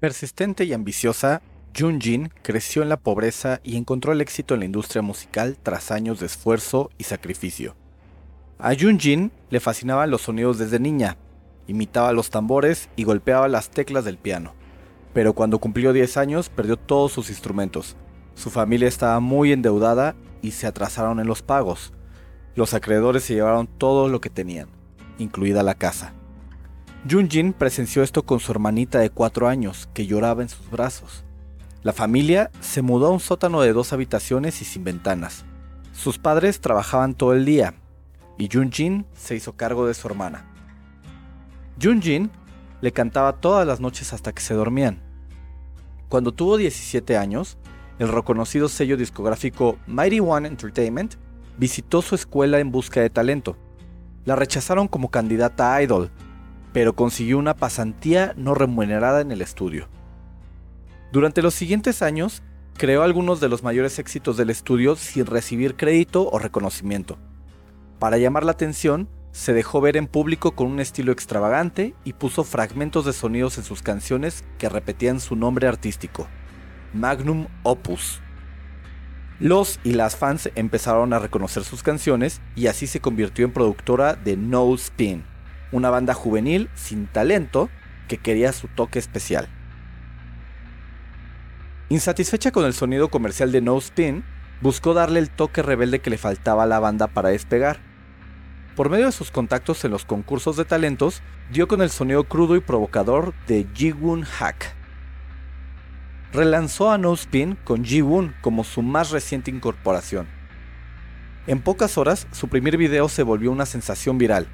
Persistente y ambiciosa, Jun Jin creció en la pobreza y encontró el éxito en la industria musical tras años de esfuerzo y sacrificio. A Jun Jin le fascinaban los sonidos desde niña, imitaba los tambores y golpeaba las teclas del piano. Pero cuando cumplió 10 años perdió todos sus instrumentos. Su familia estaba muy endeudada y se atrasaron en los pagos. Los acreedores se llevaron todo lo que tenían, incluida la casa. Jun Jin presenció esto con su hermanita de 4 años, que lloraba en sus brazos. La familia se mudó a un sótano de dos habitaciones y sin ventanas. Sus padres trabajaban todo el día y Jun Jin se hizo cargo de su hermana. Jun Jin le cantaba todas las noches hasta que se dormían. Cuando tuvo 17 años, el reconocido sello discográfico Mighty One Entertainment visitó su escuela en busca de talento. La rechazaron como candidata a idol, pero consiguió una pasantía no remunerada en el estudio. Durante los siguientes años, creó algunos de los mayores éxitos del estudio sin recibir crédito o reconocimiento. Para llamar la atención, se dejó ver en público con un estilo extravagante y puso fragmentos de sonidos en sus canciones que repetían su nombre artístico, Magnum Opus. Los y las fans empezaron a reconocer sus canciones y así se convirtió en productora de No Spin, una banda juvenil sin talento que quería su toque especial. Insatisfecha con el sonido comercial de No Spin, buscó darle el toque rebelde que le faltaba a la banda para despegar. Por medio de sus contactos en los concursos de talentos, dio con el sonido crudo y provocador de Ji-Woon Hack. Relanzó a No Spin con Ji-Woon como su más reciente incorporación. En pocas horas, su primer video se volvió una sensación viral.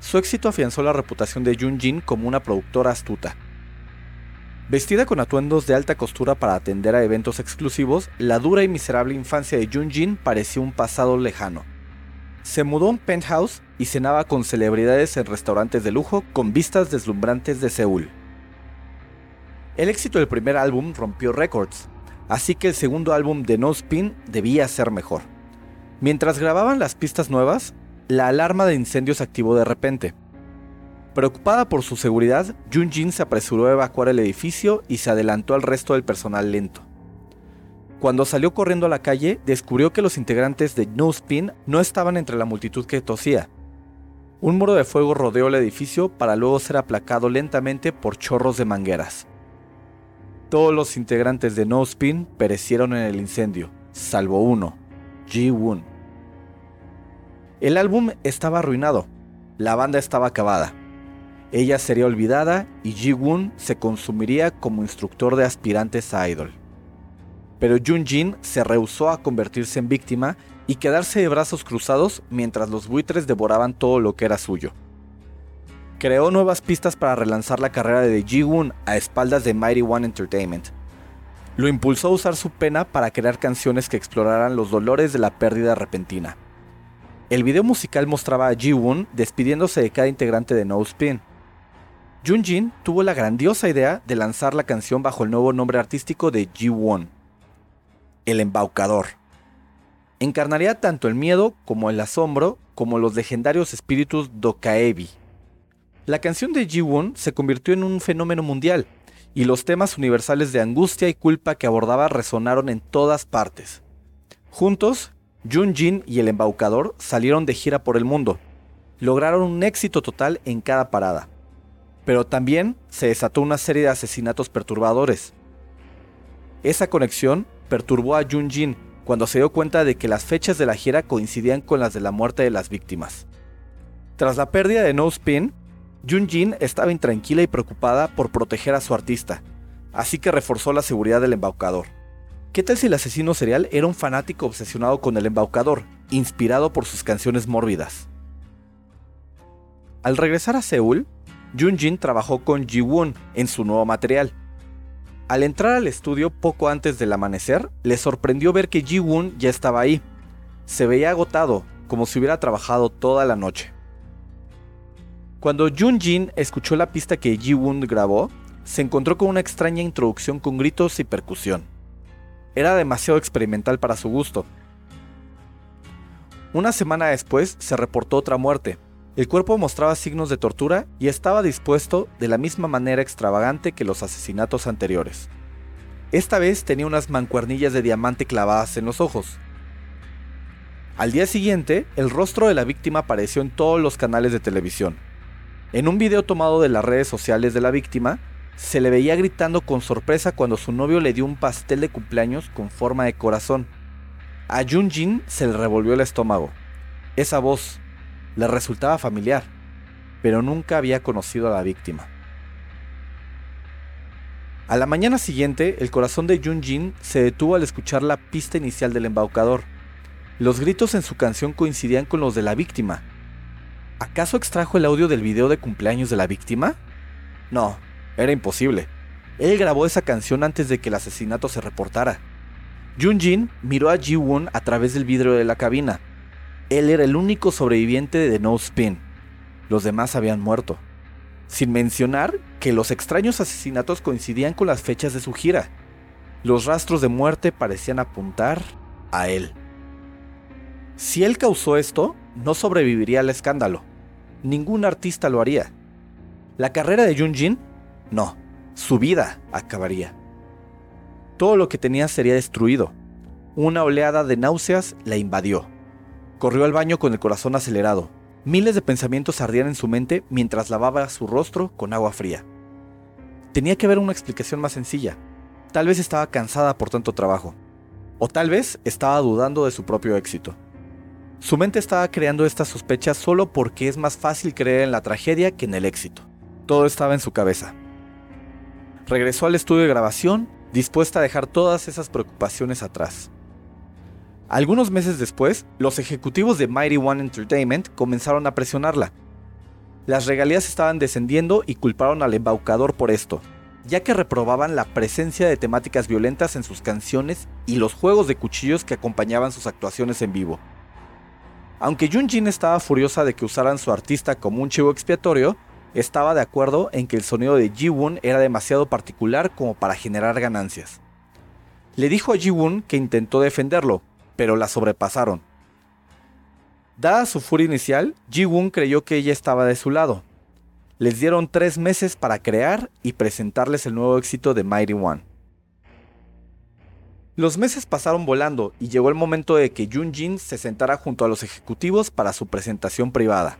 Su éxito afianzó la reputación de Jun Jin como una productora astuta, Vestida con atuendos de alta costura para atender a eventos exclusivos, la dura y miserable infancia de Jun Jin parecía un pasado lejano. Se mudó a un penthouse y cenaba con celebridades en restaurantes de lujo con vistas deslumbrantes de Seúl. El éxito del primer álbum rompió récords, así que el segundo álbum de No Spin debía ser mejor. Mientras grababan las pistas nuevas, la alarma de incendio se activó de repente. Preocupada por su seguridad, Jun Jin se apresuró a evacuar el edificio y se adelantó al resto del personal lento. Cuando salió corriendo a la calle, descubrió que los integrantes de No Spin no estaban entre la multitud que tosía. Un muro de fuego rodeó el edificio para luego ser aplacado lentamente por chorros de mangueras. Todos los integrantes de No Spin perecieron en el incendio, salvo uno, Ji-Woon. El álbum estaba arruinado, la banda estaba acabada. Ella sería olvidada y Ji-Woon se consumiría como instructor de aspirantes a idol. Pero Jun Jin se rehusó a convertirse en víctima y quedarse de brazos cruzados mientras los buitres devoraban todo lo que era suyo. Creó nuevas pistas para relanzar la carrera de Ji-Woon a espaldas de Mighty One Entertainment. Lo impulsó a usar su pena para crear canciones que exploraran los dolores de la pérdida repentina. El video musical mostraba a Ji-Woon despidiéndose de cada integrante de No Spin, Jun Jin tuvo la grandiosa idea de lanzar la canción bajo el nuevo nombre artístico de Ji-Won, el embaucador. Encarnaría tanto el miedo como el asombro como los legendarios espíritus Dokaebi. La canción de Ji-Won se convirtió en un fenómeno mundial y los temas universales de angustia y culpa que abordaba resonaron en todas partes. Juntos, Jun Jin y el embaucador salieron de gira por el mundo. Lograron un éxito total en cada parada pero también se desató una serie de asesinatos perturbadores. Esa conexión perturbó a Jun Jin cuando se dio cuenta de que las fechas de la gira coincidían con las de la muerte de las víctimas. Tras la pérdida de No Spin, Jun Jin estaba intranquila y preocupada por proteger a su artista, así que reforzó la seguridad del embaucador. ¿Qué tal si el asesino serial era un fanático obsesionado con el embaucador, inspirado por sus canciones mórbidas? Al regresar a Seúl, Jun Jin trabajó con Ji-Woon en su nuevo material. Al entrar al estudio poco antes del amanecer, le sorprendió ver que Ji-Woon ya estaba ahí. Se veía agotado, como si hubiera trabajado toda la noche. Cuando Jun Jin escuchó la pista que Ji-Woon grabó, se encontró con una extraña introducción con gritos y percusión. Era demasiado experimental para su gusto. Una semana después se reportó otra muerte, El cuerpo mostraba signos de tortura y estaba dispuesto de la misma manera extravagante que los asesinatos anteriores. Esta vez tenía unas mancuernillas de diamante clavadas en los ojos. Al día siguiente, el rostro de la víctima apareció en todos los canales de televisión. En un video tomado de las redes sociales de la víctima, se le veía gritando con sorpresa cuando su novio le dio un pastel de cumpleaños con forma de corazón. A Jun Jin se le revolvió el estómago. Esa voz le resultaba familiar, pero nunca había conocido a la víctima. A la mañana siguiente, el corazón de Jun Jin se detuvo al escuchar la pista inicial del embaucador. Los gritos en su canción coincidían con los de la víctima. ¿Acaso extrajo el audio del video de cumpleaños de la víctima? No, imposible. Él grabó esa canción antes de que el asesinato se reportara. Jun Jin miró a Ji Woon a través del vidrio de la cabina. Él era el único sobreviviente de No Spin. Los demás habían muerto. Sin mencionar que los extraños asesinatos coincidían con las fechas de su gira. Los rastros de muerte parecían apuntar a él. Si él causó esto, no sobreviviría al escándalo. Ningún artista lo haría. La carrera de Jun Jin no, su vida acabaría. Todo lo que tenía sería destruido. Una oleada de náuseas la invadió. Corrió al baño con el corazón acelerado. Miles de pensamientos ardían en su mente mientras lavaba su rostro con agua fría. Tenía que haber una explicación más sencilla. Tal vez estaba cansada por tanto trabajo. O tal vez estaba dudando de su propio éxito. Su mente estaba creando estas sospechas solo porque es más fácil creer en la tragedia que en el éxito. Todo estaba en su cabeza regresó al estudio de grabación dispuesta a dejar todas esas preocupaciones atrás. Algunos meses después, los ejecutivos de Mighty One Entertainment comenzaron a presionarla. Las regalías estaban descendiendo y culparon al embaucador por esto, ya que reprobaban la presencia de temáticas violentas en sus canciones y los juegos de cuchillos que acompañaban sus actuaciones en vivo. Aunque Jun Jin estaba furiosa de que usaran su artista como un chivo expiatorio, estaba de acuerdo en que el sonido de Ji-Woon era demasiado particular como para generar ganancias. Le dijo a Ji-Woon que intentó defenderlo, pero la sobrepasaron. Dada su furia inicial, Ji-Woon creyó que ella estaba de su lado. Les dieron tres meses para crear y presentarles el nuevo éxito de Mighty One. Los meses pasaron volando y llegó el momento de que Jun Jin se sentara junto a los ejecutivos para su presentación privada.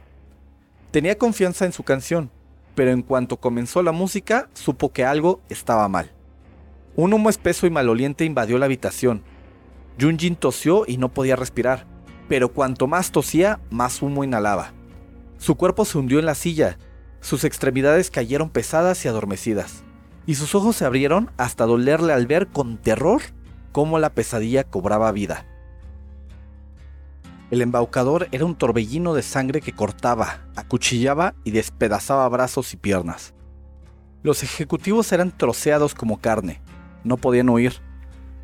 Tenía confianza en su canción, pero en cuanto comenzó la música supo que algo estaba mal. Un humo espeso y maloliente invadió la habitación. Junjin tosió y no podía respirar, pero cuanto más tosía, más humo inhalaba. Su cuerpo se hundió en la silla, sus extremidades cayeron pesadas y adormecidas, y sus ojos se abrieron hasta dolerle al ver con terror cómo la pesadilla cobraba vida. El embaucador era un torbellino de sangre que cortaba, acuchillaba y despedazaba brazos y piernas. Los ejecutivos eran troceados como carne, no podían huir.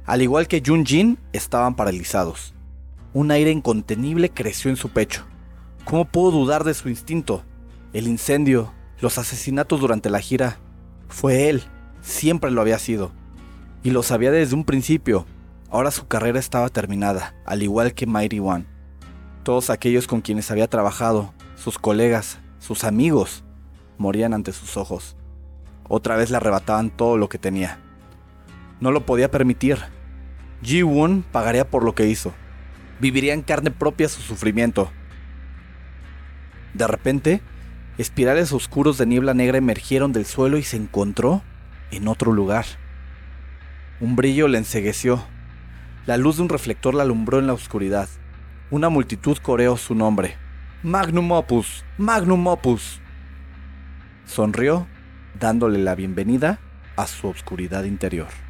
Al igual que Jun Jin, estaban paralizados. Un aire incontenible creció en su pecho. ¿Cómo pudo dudar de su instinto? El incendio, los asesinatos durante la gira. Fue él, siempre lo había sido. Y lo sabía desde un principio. Ahora su carrera estaba terminada, al igual que Mighty One. Todos aquellos con quienes había trabajado, sus colegas, sus amigos, morían ante sus ojos. Otra vez le arrebataban todo lo que tenía. No lo podía permitir. Ji Woon pagaría por lo que hizo. Viviría en carne propia su sufrimiento. De repente, espirales oscuros de niebla negra emergieron del suelo y se encontró en otro lugar. Un brillo le ensegueció. La luz de un reflector la alumbró en la oscuridad. Una multitud coreó su nombre. Magnum Opus, Magnum Opus. Sonrió, dándole la bienvenida a su oscuridad interior.